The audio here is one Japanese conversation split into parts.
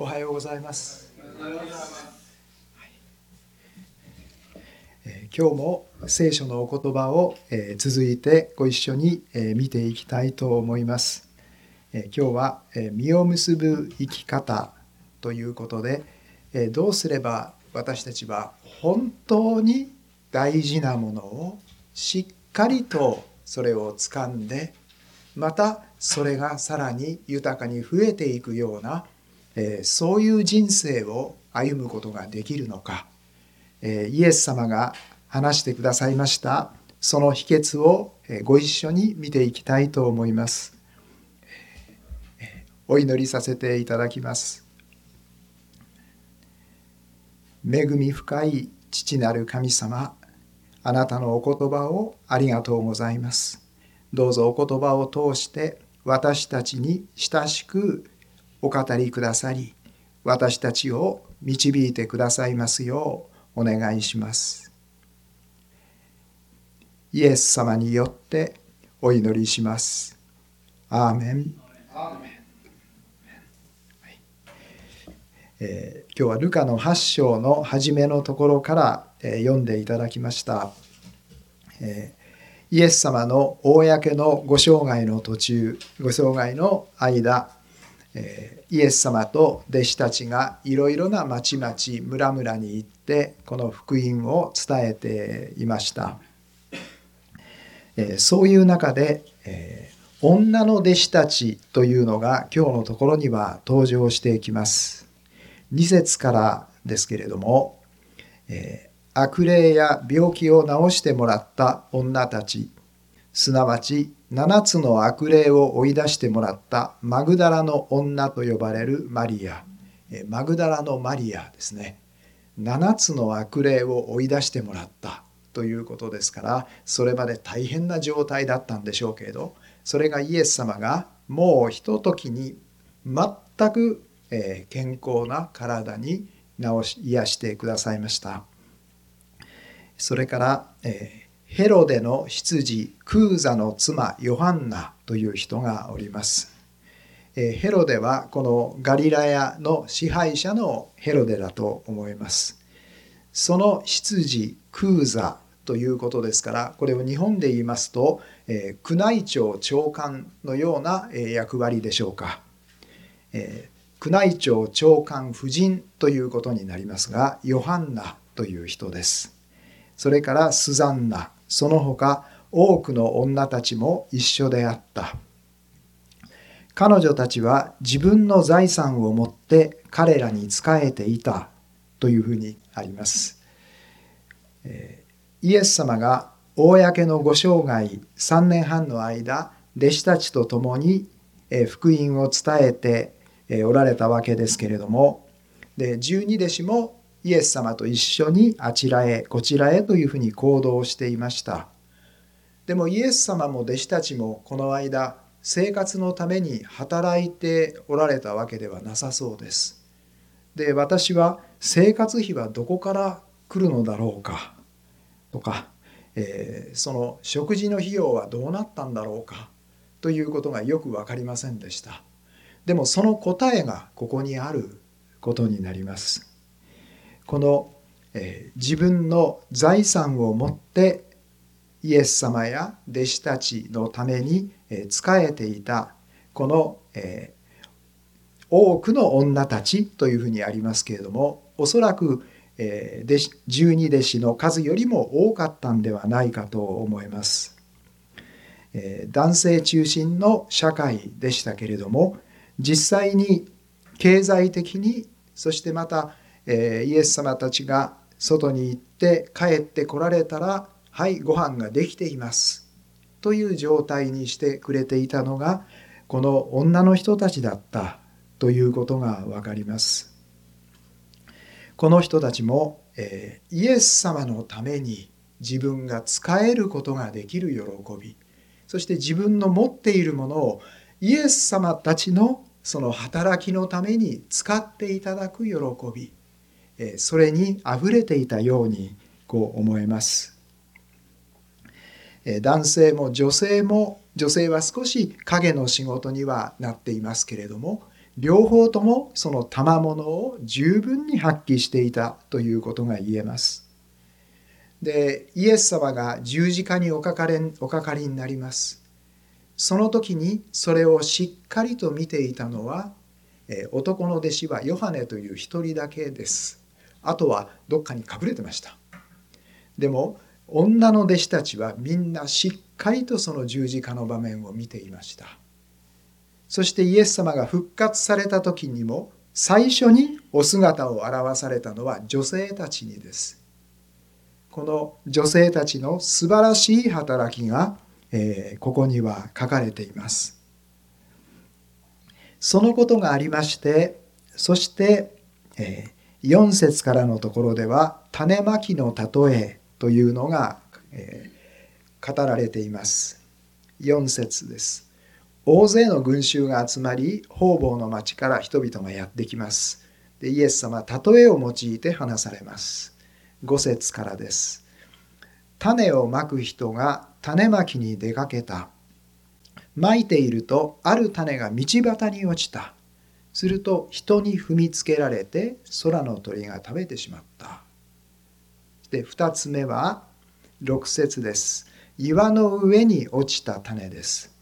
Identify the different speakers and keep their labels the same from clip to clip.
Speaker 1: おはようございます。えー今日も聖書のお言葉を、えー続いてご一緒に、えー見ていきたいと思います。え今日は、え実を結ぶ生き方ということで、えどうすれば私たちは本当に大事なものをしっかりとそれを掴んでまたそれがさらに豊かに増えていくような、えーそういう人生を歩むことができるのか、えーイエス様が話してくださいましたその秘訣をえーご一緒に見ていきたいと思います。えーお祈りさせていただきます。恵み深い父なる神様あなたのお言葉をありがとうございます。どうぞお言葉を通して私たちに親しくお語りくださり私たちを導いてくださいますようお願いします。イエス様によってお祈りします。アーメン。えー今日はルカの8章の初めのところから、えー読んでいただきました、えーイエス様の公のご生涯の途中ご生涯の間、イエス様と弟子たちがいろいろな町々村々に行ってこの福音を伝えていました、そういう中で、女の弟子たちというのが今日のところには登場していきます。2節からですけれども、え悪霊や病気を治してもらった女たちすなわち7つの悪霊を追い出してもらったマグダラの女と呼ばれるマリア。マグダラのマリアですね。7つの悪霊を追い出してもらったということですからそれまで大変な状態だったんでしょうけれどそれがイエス様がもうひとときに全く、健康な体に治し癒してくださいました。それから、えーヘロデの執事クーザの妻ヨハンナという人がおります。ヘロデはこのガリラヤの支配者のヘロデだと思います。その執事クーザということですからこれを日本で言いますと、え宮内庁長官のような、え役割でしょうか、え宮内庁長官夫人ということになりますがヨハンナという人です。それからスザンナ。その他多くの女たちも一緒であった彼女たちは自分の財産を持って彼らに仕えていたというふうにあります。イエス様が公のご生涯3年半の間弟子たちと共に福音を伝えておられたわけですけれどもで十二弟子もイエス様と一緒にあちらへこちらへというふうに行動していました。でもイエス様も弟子たちもこの間生活のために働いておられたわけではなさそうです。で私は生活費はどこから来るのだろうか？とか、えーその食事の費用はどうなったんだろうか？ということがよく分かりませんでした。でもその答えがここにあることになります。この、えー自分の財産を持ってイエス様や弟子たちのためにえー仕えていたこの、えー多くの女たちというふうにありますけれどもおそらく、えー弟子十二弟子の数よりも多かったんではないかと思います。え男性中心の社会でしたけれども実際に経済的にそしてまた、えーイエス様たちが外に行って帰ってこられたら「はいご飯ができています」という状態にしてくれていたのがこの女の人たちだった。ということがわかります。この人たちも、えーイエス様のために自分が使えることができる喜び。そして自分の持っているものをイエス様たちのその働きのために使っていただく喜び。それにあふれていたようにこう思えます。え男性も女性も女性は少し影の仕事にはなっていますけれども両方ともその賜物を十分に発揮していたということが言えます。でイエス様が十字架におかかれおかかりになります。その時にそれをしっかりと見ていたのは男の弟子はヨハネという一人だけです。あとはどっかに隠れてました。でも女の弟子たちはみんなしっかりとその十字架の場面を見ていました。そしてイエス様が復活された時にも最初にお姿を現されたのは女性たちにです。この女性たちの素晴らしい働きが、えー、ここには書かれています。そのことがありましてそして、えー、4節からのところでは種まきの例えというのが、えー、語られています。4節です。大勢の群衆が集まり方々の町から人々がやってきます。でイエス様は例えを用いて話されます。5節からです。種をまく人が種まきに出かけた。まいているとある種が道端に落ちた。すると人に踏みつけられて空の鳥が食べてしまった。で2つ目は6節です。岩の上に落ちた種です。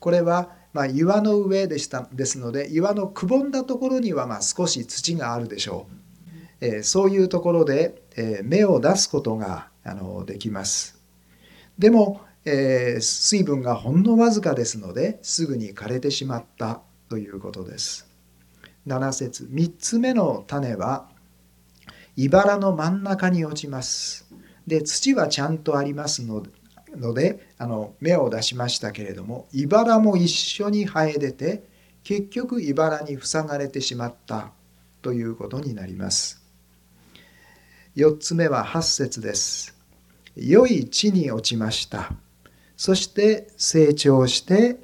Speaker 1: これはまあ岩の上でしたですので岩のくぼんだところにはま少し土があるでしょう、えー、そういうところで、えー、芽を出すことがあのできます。でも、えー、水分がほんのわずかですのですぐに枯れてしまったということです。7節3つ目の種は茨の真ん中に落ちますで土はちゃんとありますのでのであの芽を出しましたけれども茨も一緒に生え出て結局茨に塞がれてしまったということになります。4つ目は8節です。良い地に落ちました。そして成長して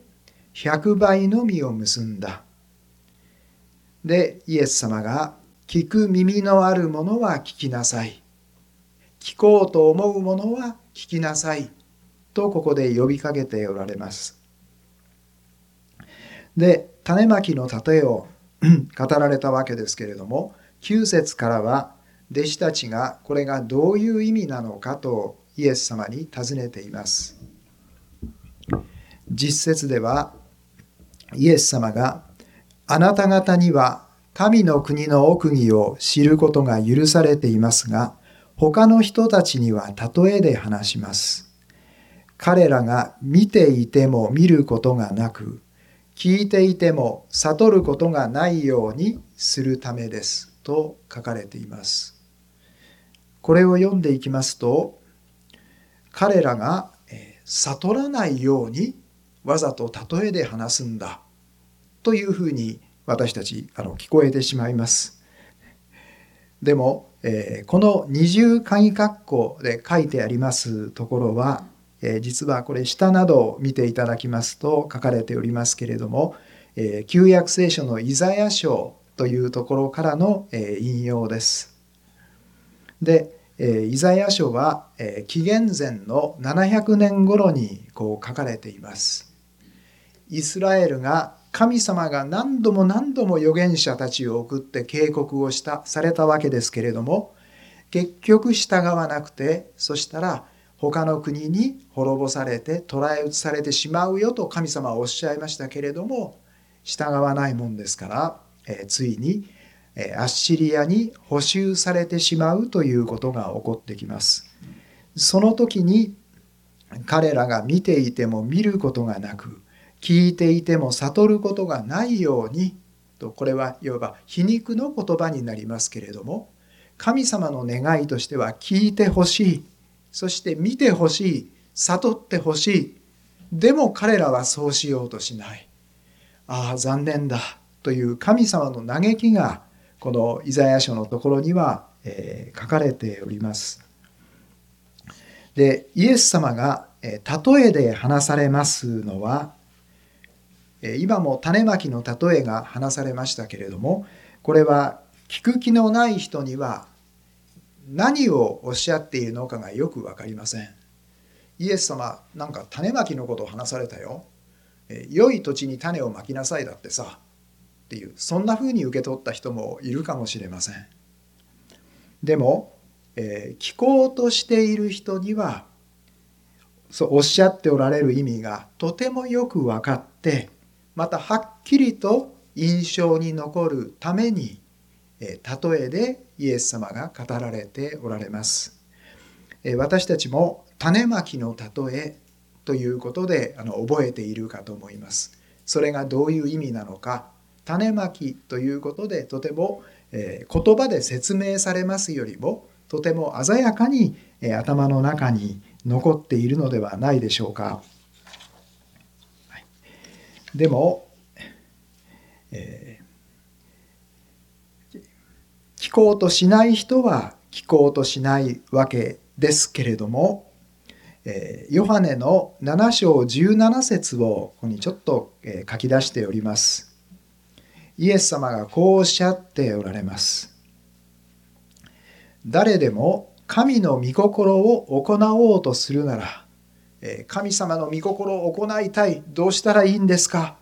Speaker 1: 100倍の実を結んだ。で、イエス様が聞く耳のあるものは聞きなさい。聞こうと思うものは聞きなさい。とここで呼びかけておられます。で種まきの例えを 語られたわけですけれども9節からは弟子たちがこれがどういう意味なのかとイエス様に尋ねています。実節ではイエス様があなた方には神の国の奥義を知ることが許されていますが他の人たちには例えで話します。彼らが見ていても見ることがなく聞いていても悟ることがないようにするためですと書かれています。これを読んでいきますと彼らが悟らないようにわざと例えで話すんだというふうに私たちあの聞こえてしまいます。でも、えー、この二重鍵括弧で書いてありますところはえ実はこれ下などを見ていただきますと書かれておりますけれども、え旧約聖書のイザヤ書というところからの、え引用です。で、えイザヤ書は、え紀元前の700年頃にこう書かれています。イスラエルが神様が何度も何度も預言者たちを送って警告をしたされたわけですけれども結局従わなくてそしたら他の国に滅ぼされて捕らえ移されてしまうよと神様はおっしゃいましたけれども従わないもんですから、えー、ついに、えー、アッシリアに捕囚されてしまうということが起こってきます。その時に彼らが見ていても見ることがなく聞いていても悟ることがないようにとこれはいわば皮肉の言葉になりますけれども神様の願いとしては聞いてほしいそして見てほしい悟ってほしいでも彼らはそうしようとしない。ああ残念だという神様の嘆きがこのイザヤ書のところには、えー、書かれております。でイエス様が、えー、例えで話されますのは、今も種まきの例えが話されましたけれどもこれは聞く気のない人には何をおっしゃっているのかがよく分かりません。イエス様なんか種まきのことを話されたよ。良い土地に種をまきなさいだってさ。っていうそんなふうに受け取った人もいるかもしれません。でも、えー、聞こうとしている人にはそうおっしゃっておられる意味がとてもよく分かってまたはっきりと印象に残るために例えでイエス様が語られておられます私たちも種まきの例えということであの覚えているかと思いますそれがどういう意味なのか種まきということでとても、え言葉で説明されますよりもとても鮮やかに、え頭の中に残っているのではないでしょうか。でも、えー、聞こうとしない人は聞こうとしないわけですけれども、えー、ヨハネの7章17節をここにちょっと、えー、書き出しております。イエス様がこうおっしゃっておられます。誰でも神の御心を行おうとするなら、神様の御心を行いたい、どうしたらいいんですか？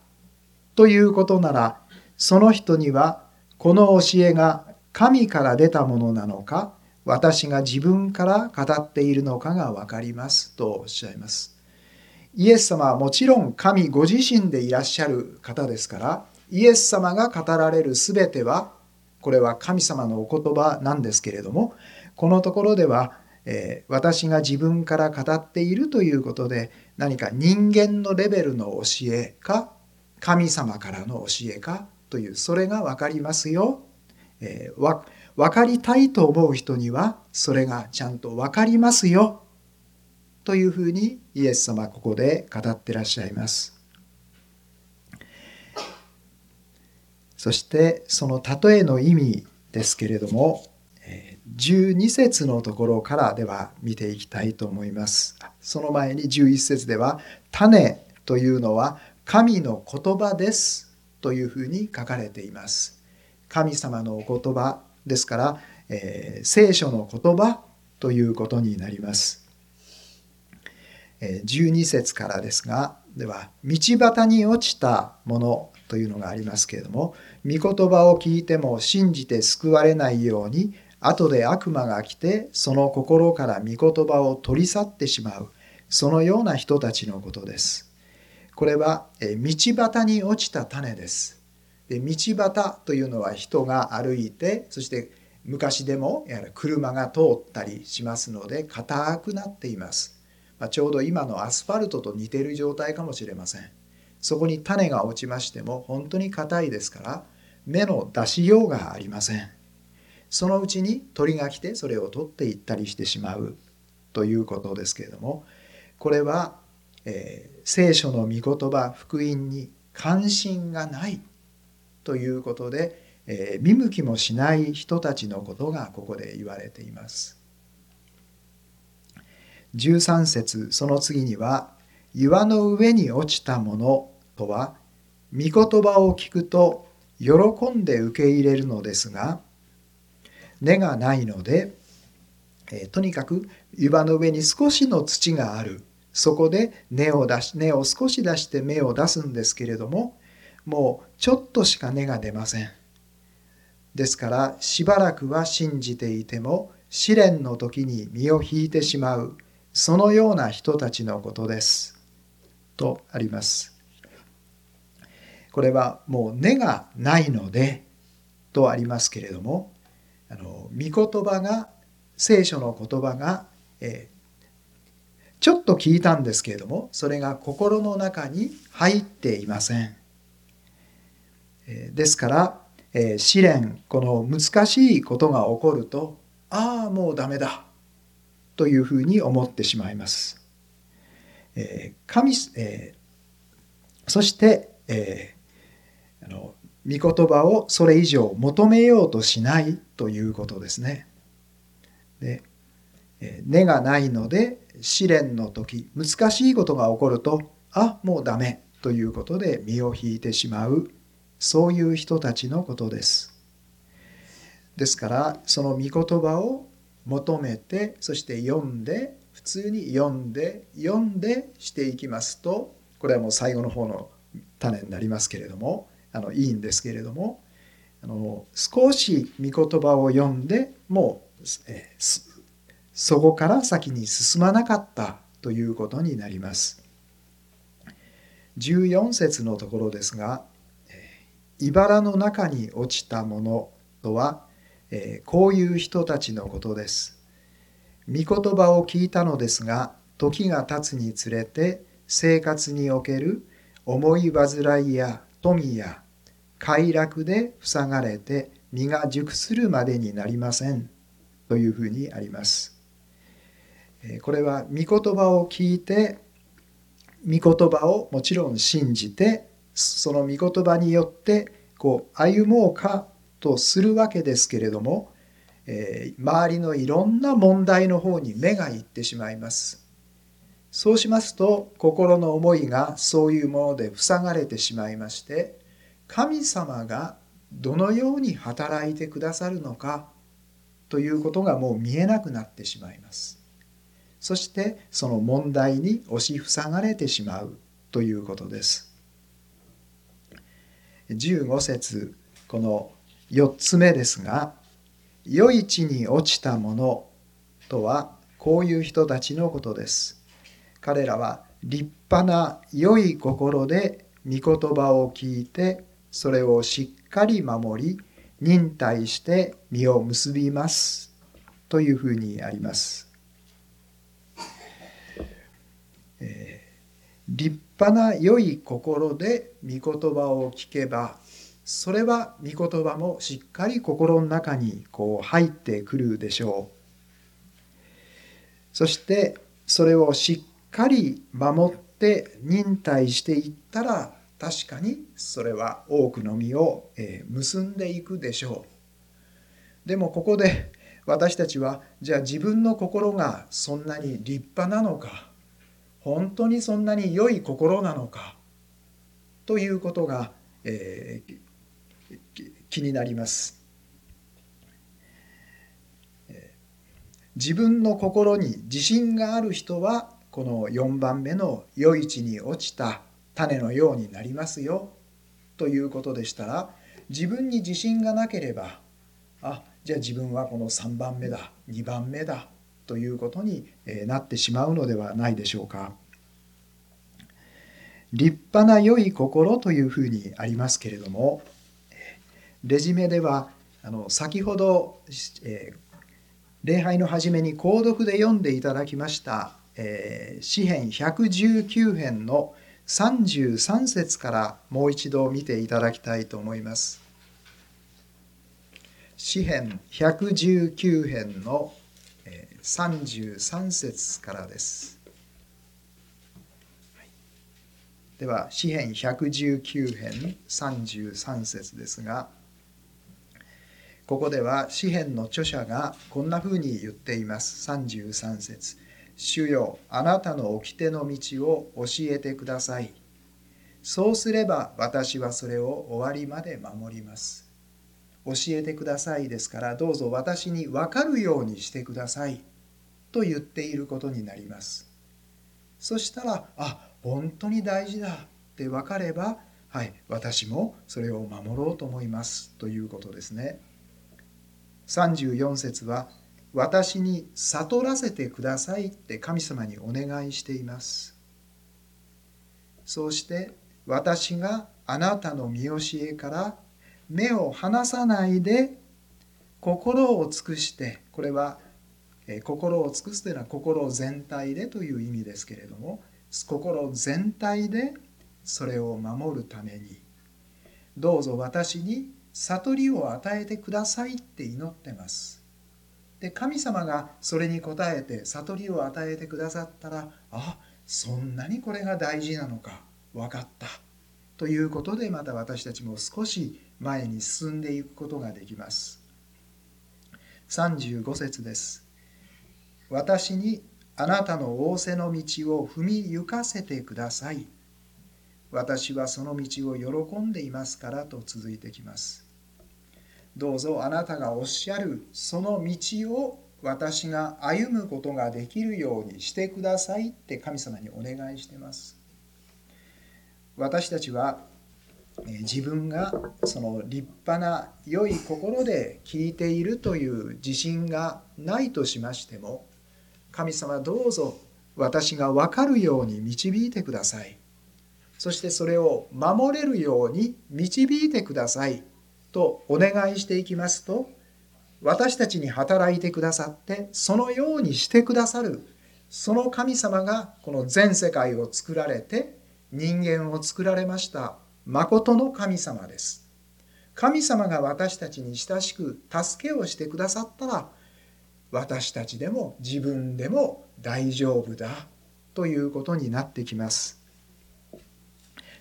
Speaker 1: ということなら、その人にはこの教えが神から出たものなのか、私が自分から語っているのかが分かりますとおっしゃいます。イエス様はもちろん神ご自身でいらっしゃる方ですから、イエス様が語られる全ては、これは神様のお言葉なんですけれども、このところでは、えー、私が自分から語っているということで何か人間のレベルの教えか神様からの教えかというそれが分かりますよ。えー、わ分かりたいと思う人にはそれがちゃんと分かりますよというふうにイエス様ここで語ってらっしゃいます。そしてその例えの意味ですけれども12節のところからでは見ていきたいと思います。その前に11節では「種」というのは神の言葉ですというふうに書かれています。神様のお言葉ですから、えー、聖書の言葉ということになります。12節からですがでは道端に落ちたものというのがありますけれども御言葉を聞いても信じて救われないように後で悪魔が来てその心から御言葉を取り去ってしまうそのような人たちのことです。これは道端に落ちた種です。で道端というのは人が歩いてそして昔でもやはり車が通ったりしますので硬くなっています。まあ、ちょうど今のアスファルトと似ている状態かもしれません。そこに種が落ちましても本当に硬いですから芽の出しようがありません。そのうちに鳥が来てそれを取っていったりしてしまうということですけれどもこれは、えー、聖書の御言葉福音に関心がないということで、えー、見向きもしない人たちのことがここで言われています。13節その次には「岩の上に落ちたもの」とは御言葉を聞くと喜んで受け入れるのですが根がないので、えー、とにかく湯葉の上に少しの土がある。そこで根を出し根を少し出して芽を出すんですけれどももうちょっとしか根が出ません。ですからしばらくは信じていても試練の時に身を引いてしまうそのような人たちのことです。とあります。これはもう根がないのでとありますけれどもあの御言葉が聖書の言葉が、えー、ちょっと聞いたんですけれどもそれが心の中に入っていません。えー、ですから、えー、試練この難しいことが起こるとああもうダメだというふうに思ってしまいます。え、神え、そして、え、あの御言葉をそれ以上求めようとしないということですね。で根がないので試練の時難しいことが起こるとあもうダメということで身を引いてしまうそういう人たちのことです。ですからその御言葉を求めてそして読んで普通に読んで読んでしていきますとこれはもう最後の方の種になりますけれどもあのいいんですけれどもあの少し御言葉を読んでもう、えそこから先に進まなかったということになります。14節のところですが「茨の中に落ちたもの」とは、えこういう人たちのことです。御言葉を聞いたのですが時が経つにつれて生活における思い煩いや富や快楽で塞がれて身が熟するまでになりませんというふうにあります。これは御言葉を聞いて御言葉をもちろん信じてその御言葉によってこう歩もうかとするわけですけれども、えー、周りのいろんな問題の方に目がいってしまいます。そうしますと心の思いがそういうもので塞がれてしまいまして神様がどのように働いてくださるのかということがもう見えなくなってしまいます。そしてその問題に押し塞がれてしまうということです。15節この4つ目ですが「余市に落ちたもの」とはこういう人たちのことです。彼らは立派な良い心で御言葉を聞いてそれをしっかり守り忍耐して実を結びますというふうにあります。えー、立派な良い心で御言葉を聞けばそれは御言葉もしっかり心の中にこう入ってくるでしょうそしてそれをしっかり守って忍耐していったら確かにそれは多くの実を結んでいくでしょうでもここで私たちはじゃあ自分の心がそんなに立派なのか本当にそんなに良い心なのかということが、えー、気になります。自分の心に自信がある人はこの4番目の「余市に落ちた種のようになりますよ」ということでしたら自分に自信がなければあじゃあ自分はこの3番目だ2番目だということになってしまうのではないでしょうか。立派な良い心というふうにありますけれどもレジュメではあの先ほど、えー、礼拝の初めに購読で読んでいただきました、えー、詩編119編の33節からもう一度見ていただきたいと思います。詩編119編の33節からです。では詩編119編33節ですがここでは詩編の著者がこんなふうに言っています33節主よあなたの掟の道を教えてください。そうすれば私はそれを終わりまで守ります。教えてくださいですからどうぞ私に分かるようにしてください。と言っていることになります。そしたらあ本当に大事だ。って分かればはい私もそれを守ろうと思います。ということですね。34節は私に悟らせてくださいって神様にお願いしていますそうして私があなたの見教えから目を離さないで心を尽くしてこれは心を尽くすというのは心全体でという意味ですけれども心全体でそれを守るためにどうぞ私に悟りを与えてくださいって祈ってます。で神様がそれに応えて悟りを与えてくださったらあそんなにこれが大事なのか分かったということでまた私たちも少し前に進んでいくことができます。35節です。私にあなたの仰せの道を踏み行かせてください。私はその道を喜んでいますからと続いてきます。どうぞあなたがおっしゃるその道を私が歩むことができるようにしてくださいって神様にお願いしてます。私たちは自分がその立派な良い心で聞いているという自信がないとしましても神様どうぞ私が分かるように導いてくださいそしてそれを守れるように導いてくださいとお願いしていきますと私たちに働いてくださってそのようにしてくださるその神様がこの全世界を作られて人間を作られました誠の神様です。神様が私たちに親しく助けをしてくださったら私たちでも自分でも大丈夫だということになってきます。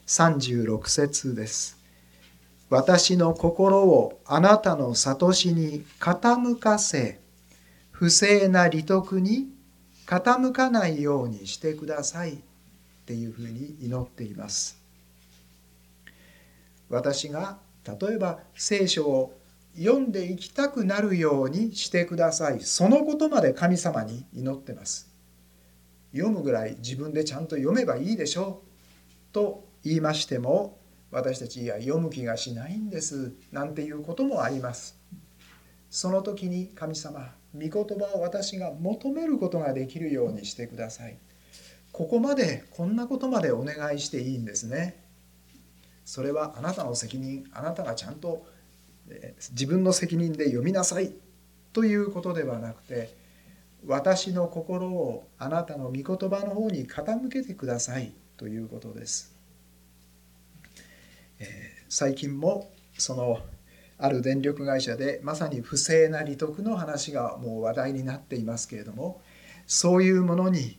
Speaker 1: 36節です。私の心をあなたの悟しに傾かせ不正な利得に傾かないようにしてくださいっていうふうに祈っています。私が例えば聖書を読んでいきたくなるようにしてくださいそのことまで神様に祈ってます。読むぐらい自分でちゃんと読めばいいでしょうと言いましても私たちいや読む気がしないんですなんていうこともあります。その時に神様御言葉を私が求めることができるようにしてください。ここまでこんなことまでお願いしていいんですね。それはあなたの責任あなたがちゃんと自分の責任で読みなさいということではなくて私の心をあなたの御言葉の方に傾けてくださいということです、え、最近もそのある電力会社でまさに不正な利得の話がもう話題になっていますけれどもそういうものに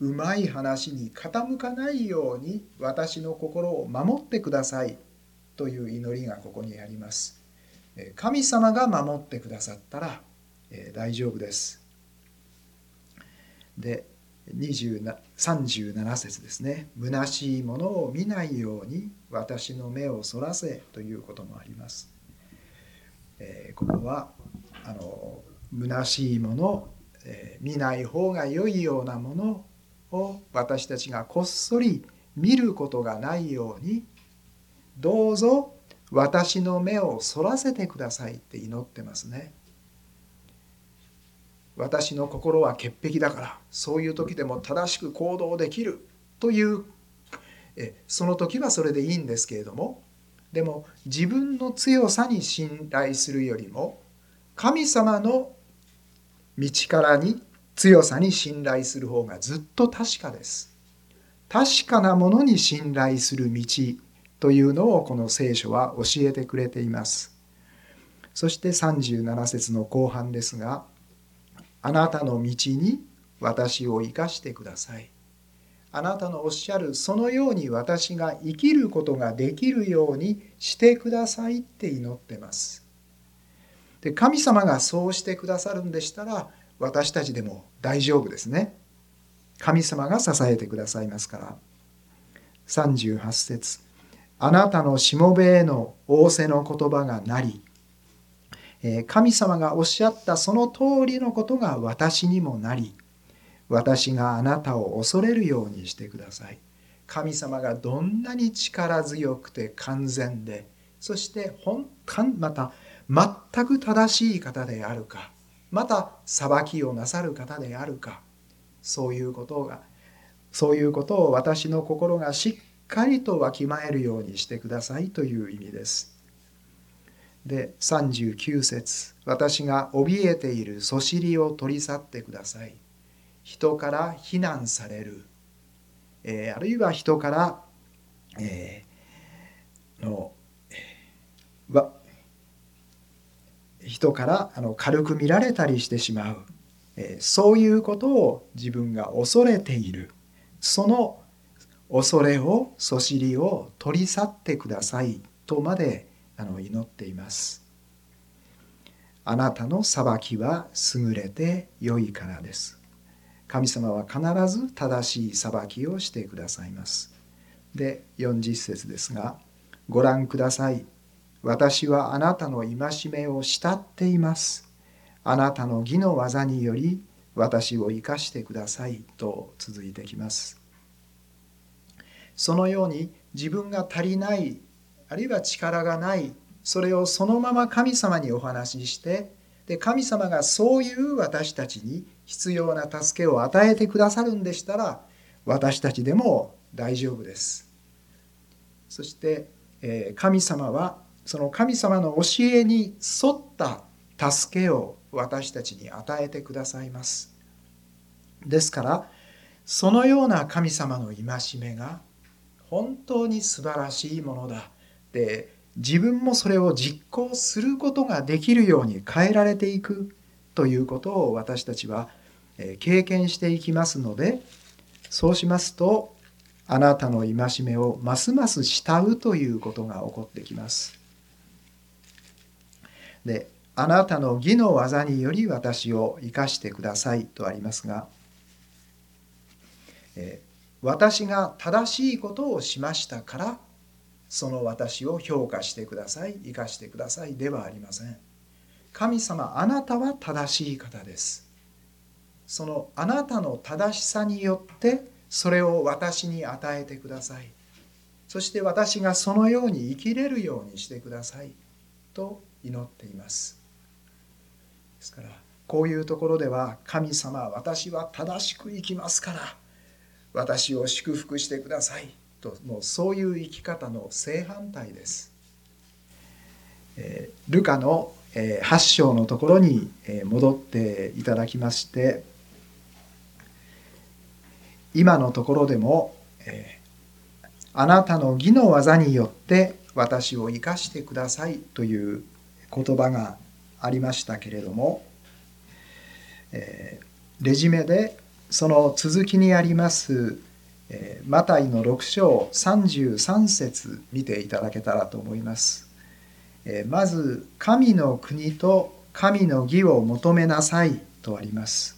Speaker 1: うまい話に傾かないように私の心を守ってくださいという祈りがここにあります。神様が守ってくださったらえ大丈夫です。で37節ですね「虚しいものを見ないように私の目をそらせ」ということもあります。えー、ここはあの虚しいもの、えー、見ない方が良いようなものを私たちがこっそり見ることがないようにどうぞ私の目をそらせてくださいって祈ってますね。私の心は潔癖だからそういう時でも正しく行動できるというえその時はそれでいいんですけれどもでも自分の強さに信頼するよりも神様の道からに強さに信頼する方がずっと確かです。確かなものに信頼する道というのをこの聖書は教えてくれています。そして37節の後半ですが、あなたの道に私を生かしてください。あなたのおっしゃるそのように私が生きることができるようにしてくださいって祈ってます。で神様がそうしてくださるんでしたら私たちでも大丈夫ですね。神様が支えてくださいますから。38節あなたのしもべへの仰せの言葉がなり、神様がおっしゃったその通りのことが私にもなり、私があなたを恐れるようにしてください。神様がどんなに力強くて完全で、そして本また全く正しい方であるか、また裁きをなさる方であるか、そういうことが、そういうことを私の心がしっかりとわきまえるようにしてくださいという意味です。で39節私が怯えているそしりを取り去ってください。人から非難される、えー、あるいは人から、えー、のわ人からあの軽く見られたりしてしまう、えー、そういうことを自分が恐れている。その恐れをそしりを取り去ってくださいとまであの祈っています。あなたの裁きは優れて良いからです。神様は必ず正しい裁きをしてくださいます。で40節ですがご覧ください。私はあなたの戒めを慕っています。あなたの義の技により私を生かしてください。と続いてきます。そのように自分が足りないあるいは力がないそれをそのまま神様にお話ししてで神様がそういう私たちに必要な助けを与えてくださるんでしたら私たちでも大丈夫です。そして、え神様はその神様の教えに沿った助けを私たちに与えてくださいます。ですからそのような神様の戒めが本当に素晴らしいものだ。で自分もそれを実行することができるように変えられていくということを私たちは経験していきますのでそうしますとあなたの戒めをますます慕うということが起こってきます。であなたの義の技により私を生かしてくださいとありますが、え私が正しいことをしましたからその私を評価してください生かしてくださいではありません。神様あなたは正しい方です。そのあなたの正しさによってそれを私に与えてください。そして私がそのように生きれるようにしてください。と祈っています。ですからこういうところでは神様私は正しく生きますから私を祝福してください。ともうそういう生き方の正反対です。えー、ルカの、えー、8章のところに、えー、戻っていただきまして今のところでも、えー、あなたの義の技によって私を生かしてくださいという言葉がありましたけれども、えー、レジメでその続きにありますマタイの6章33節見ていただけたらと思います。まず「神の国と神の義を求めなさい」とあります。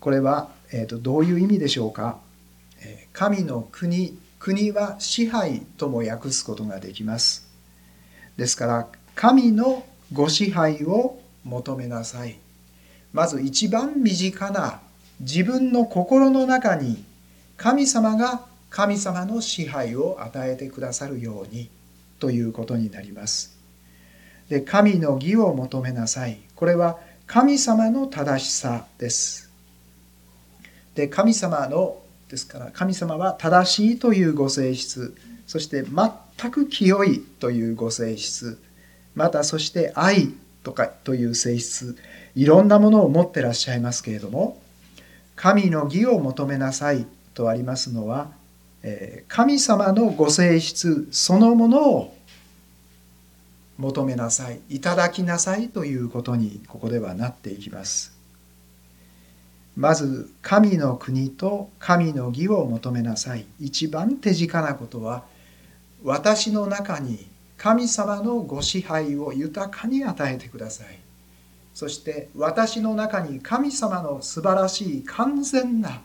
Speaker 1: これは、えーと、どういう意味でしょうか、神の国国は支配とも訳すことができます。ですから神のご支配を求めなさい。まず一番身近な自分の心の中に神様が神様の支配を与えてくださるようにということになります。で神の義を求めなさい。これは神様の正しさです。で神様のですから神様は正しいというご性質そして全く清いというご性質またそして愛とかという性質いろんなものを持ってらっしゃいますけれども神の義を求めなさいとありますのはえ神様のご性質そのものを求めなさいいただきなさいということにここではなっていきます。まず神の国と神の義を求めなさい。一番手近なことは私の中に神様のご支配を豊かに与えてください。そして私の中に神様の素晴らしい完全な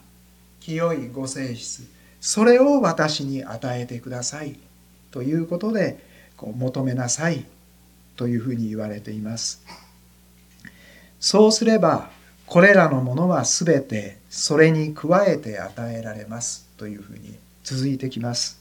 Speaker 1: 清いご性質それを私に与えてくださいということでこう求めなさいというふうに言われています。そうすればこれらのものは全てそれに加えて与えられますというふうに続いてきます。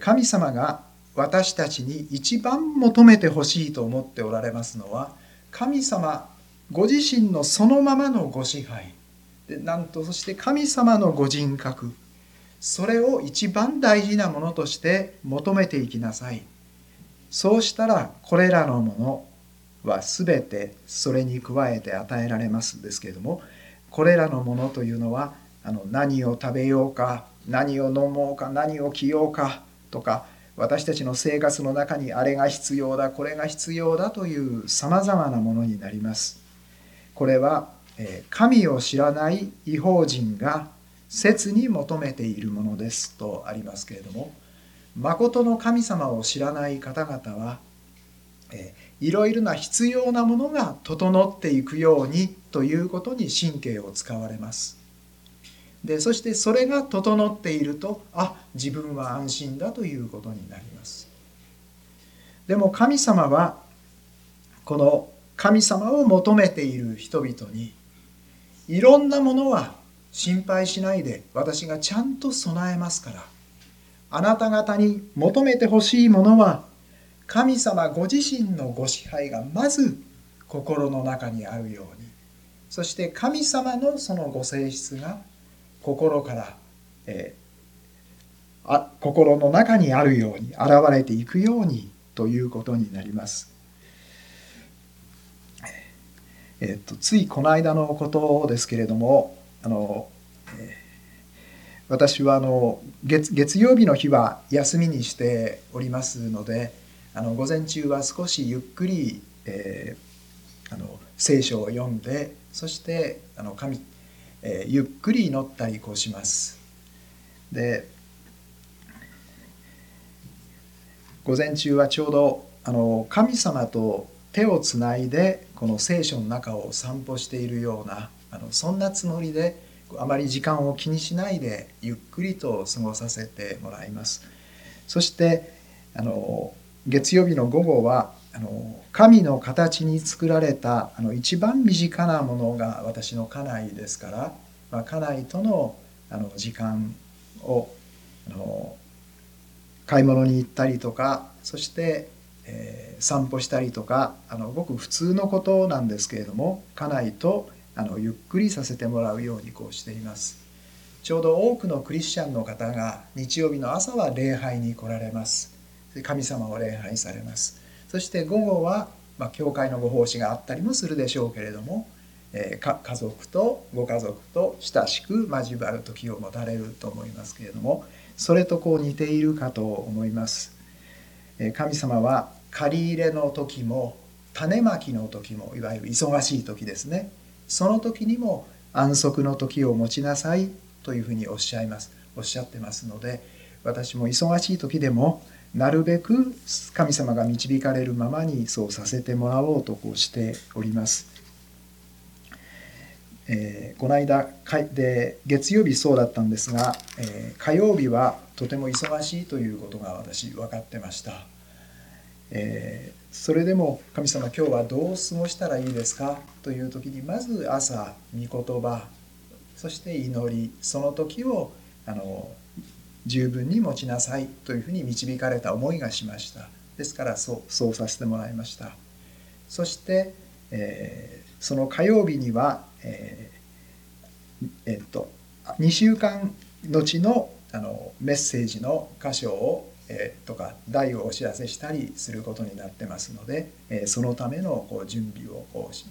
Speaker 1: 神様が私たちに一番求めてほしいと思っておられますのは神様ご自身のそのままのご支配。でなんとそして神様のご人格。それを一番大事なものとして求めていきなさい。そうしたらこれらのものは全てそれに加えて与えられますですけれどもこれらのものというのはあの何を食べようか何を飲もうか何を着ようかとか私たちの生活の中にあれが必要だこれが必要だというさまざまなものになります。これは神を知らない違法人が切に求めているものですとありますけれども誠の神様を知らない方々はいろいろな必要なものが整っていくようにということに神経を使われます。でそしてそれが整っているとあ自分は安心だということになります。でも神様はこの神様を求めている人々にいろんなものは心配しないで私がちゃんと備えますからあなた方に求めてほしいものは神様ご自身のご支配がまず心の中にあるようにそして神様のそのご性質が心から、えー、あ心の中にあるように現れていくようにということになります。えっと、ついこの間のことですけれどもあの、えー、私はあの月月曜日の日は休みにしておりますのであの午前中は少しゆっくり、えー、あの聖書を読んでそしてあの神、えー、ゆっくり祈ったりこうします。で午前中はちょうどあの神様と手をつないでこの聖書の中を散歩しているようなあのそんなつもりであまり時間を気にしないでゆっくりと過ごさせてもらいます。そしてあの月曜日の午後はあの神の形に作られたあの一番身近なものが私の家内ですから、まあ、家内とのあの時間をあの買い物に行ったりとかそしてえー、散歩したりとかあのごく普通のことなんですけれども家内とあのゆっくりさせてもらうようにこうしています。ちょうど多くのクリスチャンの方が日曜日の朝は礼拝に来られます。神様を礼拝されます。そして午後は、まあ、教会のご奉仕があったりもするでしょうけれども、えー、家族とご家族と親しく交わる時を持たれると思いますけれどもそれとこう似ているかと思います。え神様は借り入れの時も種まきの時もいわゆる忙しい時ですね。その時にも安息の時を持ちなさいというふうにおっしゃいます。おっしゃってますので私も忙しい時でもなるべく神様が導かれるままにそうさせてもらおうとこうしております。えー、この間で月曜日そうだったんですが、えー、火曜日はとても忙しいということが私分かってました。えー、それでも神様今日はどう過ごしたらいいですかという時にまず朝御言葉そして祈りその時をあの十分に持ちなさいというふうに導かれた思いがしました。ですからそうそうさせてもらいました。そして、えー、その火曜日にはえー、えっと2週間後のあのメッセージの箇所をえー、とか題をお知らせしたりすることになってますので、えー、そのためのこう準備をこうし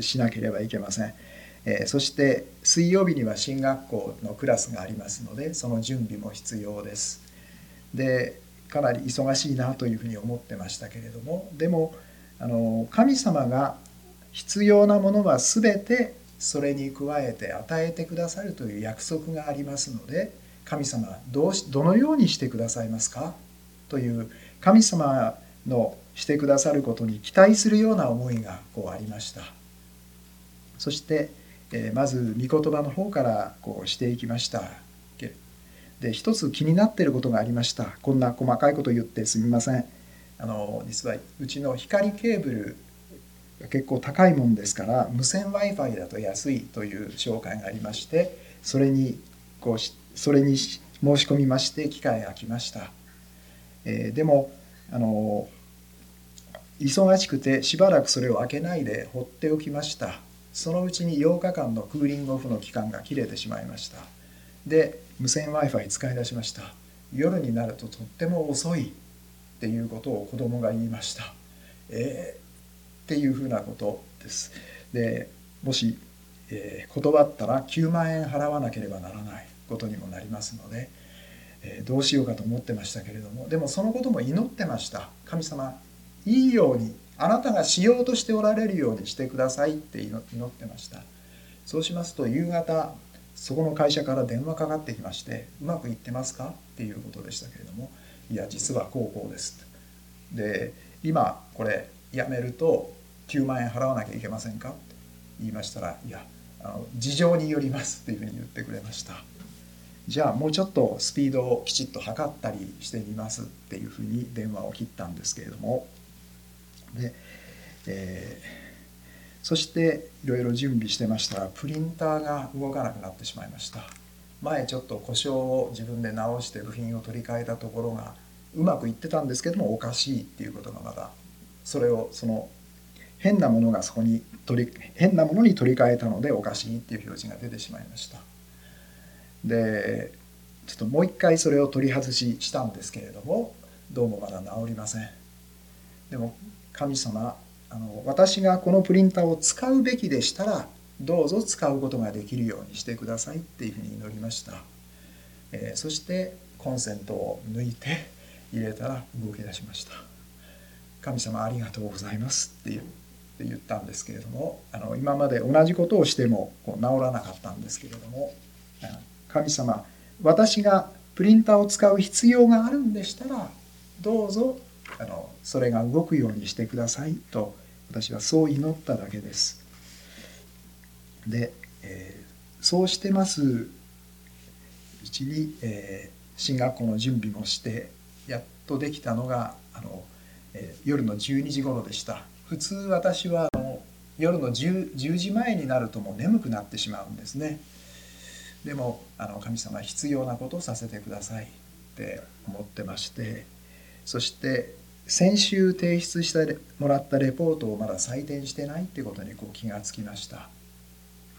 Speaker 1: しなければいけません、え、そして水曜日には進学校のクラスがありますのでその準備も必要です。でかなり忙しいなというふうに思ってましたけれどもでもあの神様が必要なものは全てそれに加えて与えてくださるという約束がありますので神様どうしどのようにしてくださいますか？という神様のしてくださることに期待するような思いがこうありました。そして、えまず御言葉の方からこうしていきました。で一つ気になっていることがありました。こんな細かいこと言ってすみません。あの実はうちの光ケーブルが結構高いもんですから無線 w i f i だと安いという紹介がありましてそれにこうそれに申し込みまして機会が来ました、えー、でもあの忙しくてしばらくそれを開けないで放っておきました。そのうちに8日間のクーリングオフの期間が切れてしまいました。で無線 w i f i 使い出しました。夜になるととっても遅いっていうことを子供が言いました。えー、っていうふうなことです。でもし、えー、断ったら9万円払わなければならないことにもなりますので、えー、どうしようかと思ってましたけれどもでもそのことも祈ってました。神様いいようにあなたがしようとしておられるようにしてくださいって祈ってましたそうしますと夕方そこの会社から電話かかってきまして「うまくいってますか?」っていうことでしたけれども「いや実はこうこうです」で今これやめると9万円払わなきゃいけませんか?」って言いましたら「いやあの事情によります」っていうふうに言ってくれました。じゃあもうちょっとスピードをきちっと測ったりしてみますっていうふうに電話を切ったんですけれどもで、えー、そしていろいろ準備してました。らプリンターが動かなくなってしまいました。前ちょっと故障を自分で直して部品を取り替えたところがうまくいってたんですけどもおかしいっていうことがまだそれをその変なものがそこに取り変なものに取り替えたのでおかしいっていう表示が出てしまいました。でちょっともう一回それを取り外ししたんですけれどもどうもまだ治りません。でも神様あの私がこのプリンターを使うべきでしたらどうぞ使うことができるようにしてくださいっていうふうに祈りました、えー、そしてコンセントを抜いて入れたら動き出しました。神様ありがとうございますって言って言ったんですけれどもあの今まで同じことをしてもこう治らなかったんですけれども神様私がプリンターを使う必要があるんでしたらどうぞあのそれが動くようにしてくださいと私はそう祈っただけです。で、えー、そうしてますうちに、えー、進学校の準備もしてやっとできたのがあの、えー、夜の12時頃でした。普通私はあの夜の 10, 10時前になるともう眠くなってしまうんですね。でもあの神様必要なことをさせてくださいって思ってましてそして先週提出してもらったレポートをまだ採点してないってことにこう気がつきました。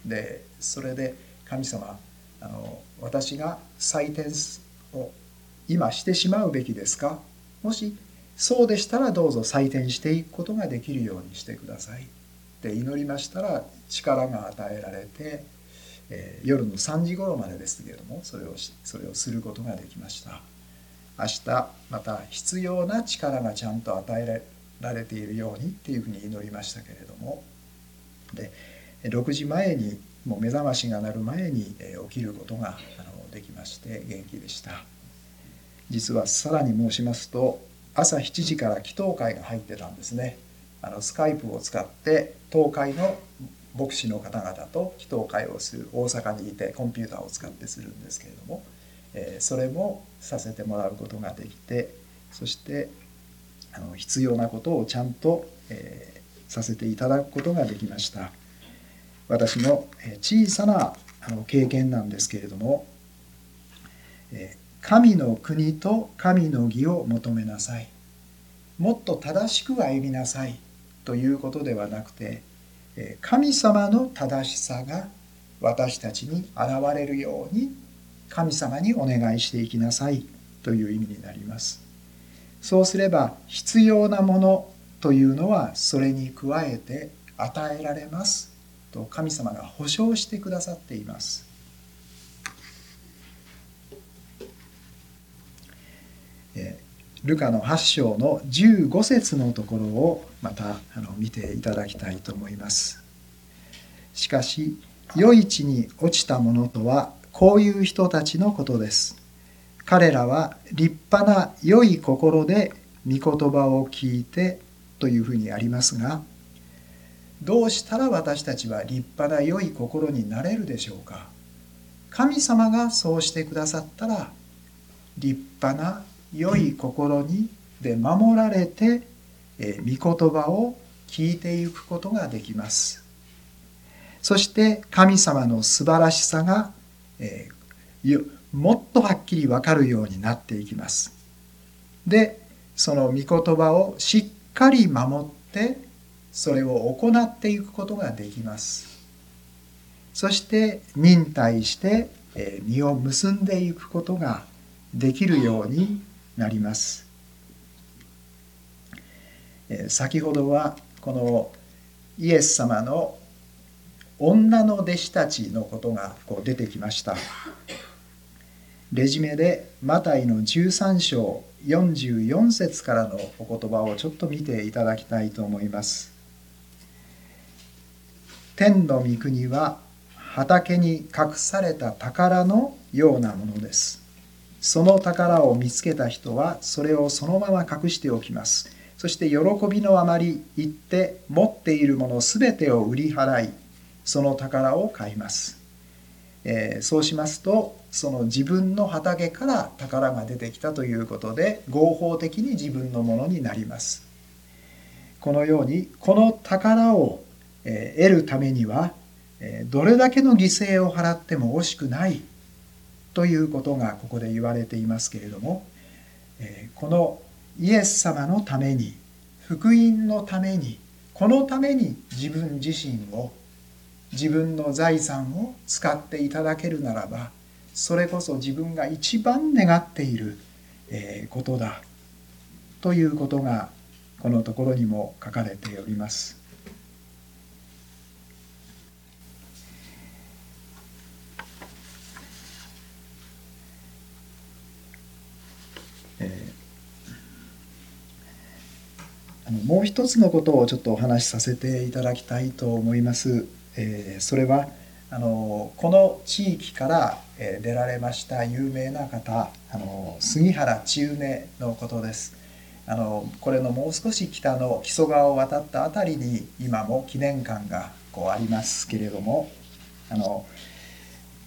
Speaker 1: でそれで神様あの私が採点を今してしまうべきですか？もしそうでしたらどうぞ採点していくことができるようにしてください。って祈りましたら力が与えられて、えー、夜の3時頃までですけれどもそれをそれをすることができました。明日また必要な力がちゃんと与えられているようにっていうふうに祈りましたけれども。で6時前にもう目覚ましが鳴る前に起きることができまして元気でした。実はさらに申しますと朝7時から祈祷会が入ってたんですね。あのスカイプを使って東海の牧師の方々と祈祷会をする大阪にいてコンピューターを使ってするんですけれども。えそれもさせてもらうことができてそしてあの必要なことをちゃんと、えさせていただくことができました。私の小さなあの経験なんですけれどもえ神の国と神の義を求めなさい。もっと正しく歩みなさい。ということではなくて神様の正しさが私たちに現れるように神様にお願いしていきなさいという意味になります。そうすれば必要なものというのはそれに加えて与えられますと神様が保証してくださっています。ルカの8章の15節のところをまたあの見ていただきたいと思います。しかし余市に落ちたものとはこういう人たちのことです。彼らは立派な良い心で御言葉を聞いてというふうにありますがどうしたら私たちは立派な良い心になれるでしょうか神様がそうしてくださったら立派な良い心にで守られて、え御言葉を聞いていくことができますそして神様の素晴らしさがえー、もっとはっきり分かるようになっていきます。でその御言葉をしっかり守ってそれを行っていくことができます。そして忍耐して実を結んでいくことができるようになります。先ほどはこのイエス様の女の弟子たちのことがこう出てきました。レジュメでマタイの13章44節からのお言葉をちょっと見ていただきたいと思います。天の御国は畑に隠された宝のようなものです。その宝を見つけた人はそれをそのまま隠しておきます。そして喜びのあまり言って持っているものすべてを売り払いその宝を買います、えー、そうしますとその自分の畑から宝が出てきたということで合法的に自分のものになります。このようにこの宝を得るためにはどれだけの犠牲を払っても惜しくないということがここで言われていますけれどもこのイエス様のために福音のためにこのために自分自身を自分の財産を使っていただけるならばそれこそ自分が一番願っていることだということがこのところにも書かれております。あのもう一つのことをちょっとお話しさせていただきたいと思います。えー、それはあのこの地域から出られました有名な方あの杉原千畝のことです。あのこれのもう少し北の木曽川を渡った辺りに今も記念館がこうありますけれどもあの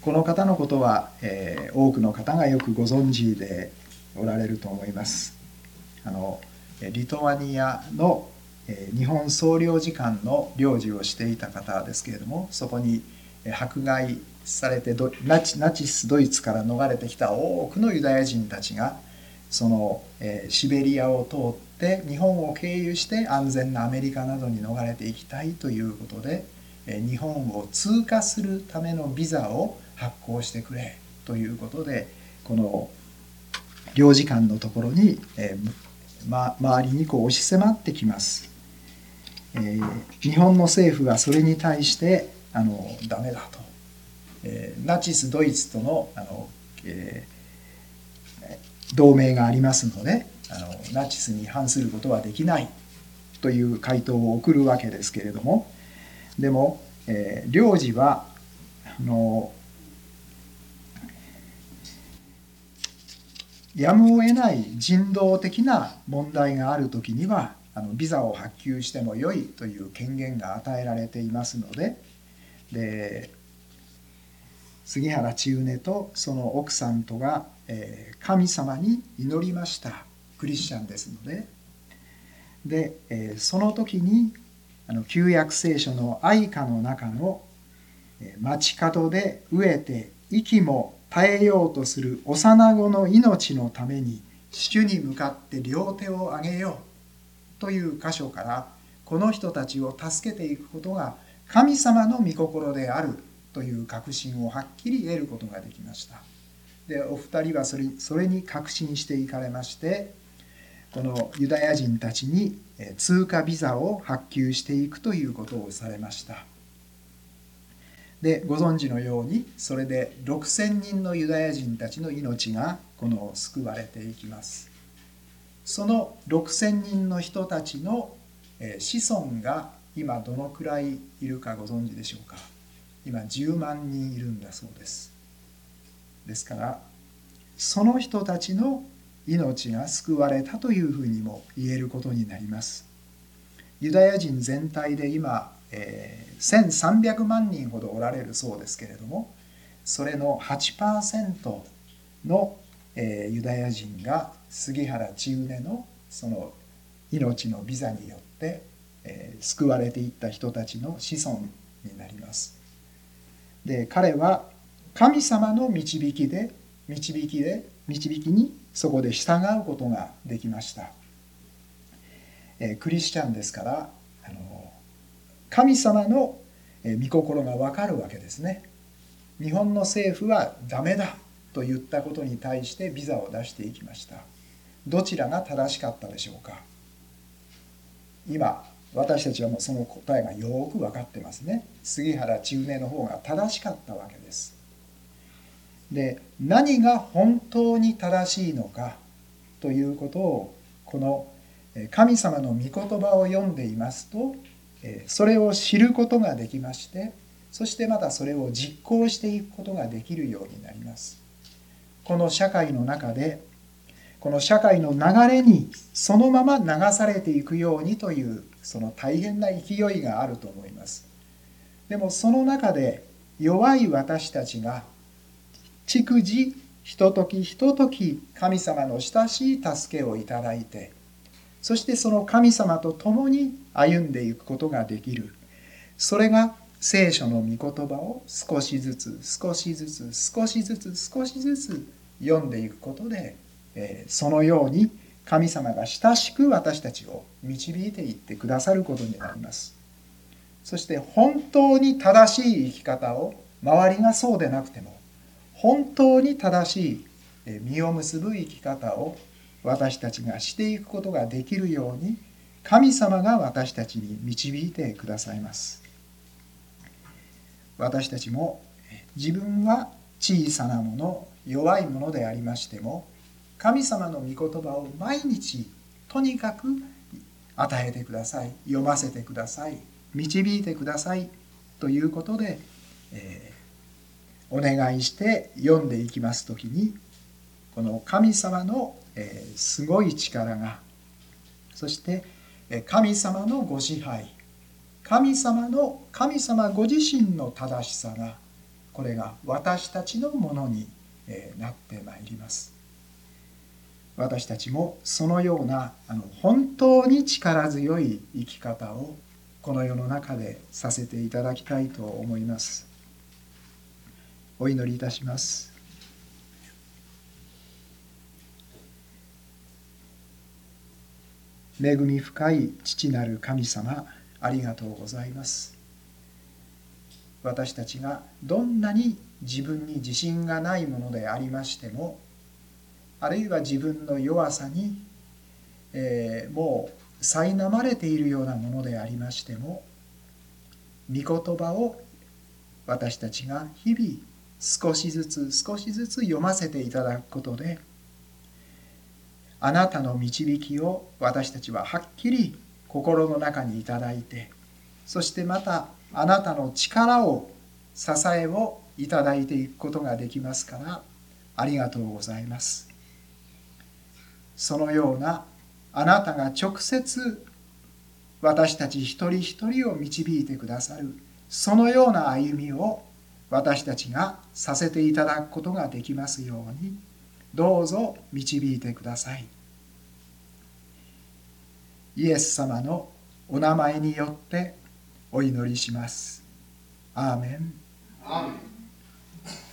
Speaker 1: この方のことは、えー、多くの方がよくご存知でおられると思います。あのリトアニアの日本総領事館の領事をしていた方ですけれどもそこに迫害されてナチナチスドイツから逃れてきた多くのユダヤ人たちがそのえシベリアを通って日本を経由して安全なアメリカなどに逃れていきたいということでえ日本を通過するためのビザを発行してくれということでこの領事館のところにえま、周りにこう押し迫ってきます、えー、日本の政府はそれに対してあのダメだと、えー、ナチスドイツとのあの、えー、同盟がありますのであのナチスに反することはできないという回答を送るわけですけれどもでも、えー、領事はあのやむを得ない人道的な問題がある時にはあのビザを発給してもよいという権限が与えられていますのでで杉原千畝とその奥さんとが、えー、神様に祈りましたクリスチャンですので。で、えー、その時にあの旧約聖書の愛歌の中の「街角で飢えて息も耐えようとする幼子の命のために主に向かって両手を上げよう。という箇所からこの人たちを助けていくことが神様の御心であるという確信をはっきり得ることができました。でお二人はそれそれに確信していかれましてこのユダヤ人たちに通過ビザを発給していくということをされました。でご存知のようにそれで6,000人のユダヤ人たちの命がこの救われていきますその6,000人の人たちの子孫が今どのくらいいるかご存知でしょうか？今10万人いるんだそうです。ですからその人たちの命が救われたというふうにも言えることになります。ユダヤ人全体で今えー、1300万人ほどおられるそうですけれどもそれの8%の、えー、ユダヤ人が杉原千畝のその命のビザによって、えー、救われていった人たちの子孫になります。で彼は神様の導きで導きで導きにそこで従うことができました。えー、クリスチャンですからあの神様の御心がわかるわけですね日本の政府はダメだと言ったことに対してビザを出していきましたどちらが正しかったでしょうか？今私たちはもうその答えがよく分かってますね。杉原千畝の方が正しかったわけです。で何が本当に正しいのか？ということをこの神様の御言葉を読んでいますとそれを知ることができましてそしてまたそれを実行していくことができるようになります。この社会の中でこの社会の流れにそのまま流されていくようにというその大変な勢いがあると思います。でもその中で弱い私たちが逐次ひとときひととき神様の親しい助けをいただいてそしてその神様と共に歩んでいくことができる。それが聖書の御言葉を少しずつ少しずつ少しずつ少しずつ読んでいくことで、えそのように神様が親しく私たちを導いていってくださることになります。そして本当に正しい生き方を周りがそうでなくても本当に正しい実を結ぶ生き方を私たちがしていくことができるように神様が私たちに導いてくださいます。私たちも自分は小さなもの弱いものでありましても神様の御言葉を毎日とにかく与えてください。読ませてください。導いてくださいということで、えー、お願いして読んでいきます時にこの神様の、えー、すごい力がそして神様のご支配神様の神様ご自身の正しさがこれが私たちのものになってまいります。私たちもそのようなあの本当に力強い生き方をこの世の中でさせていただきたいと思います。お祈りいたします。恵み深い父なる神様ありがとうございます。私たちがどんなに自分に自信がないものでありましてもあるいは自分の弱さに、えー、もう苛まれているようなものでありましても御言葉を私たちが日々少しずつ少しずつ読ませていただくことであなたの導きを私たちははっきり心の中にいただいてそしてまたあなたの力を支えをいただいていくことができますからありがとうございます。そのようなあなたが直接私たち一人一人を導いてくださるそのような歩みを私たちがさせていただくことができますようにどうぞ導いてください。イエス様のお名前によってお祈りします。アーメン。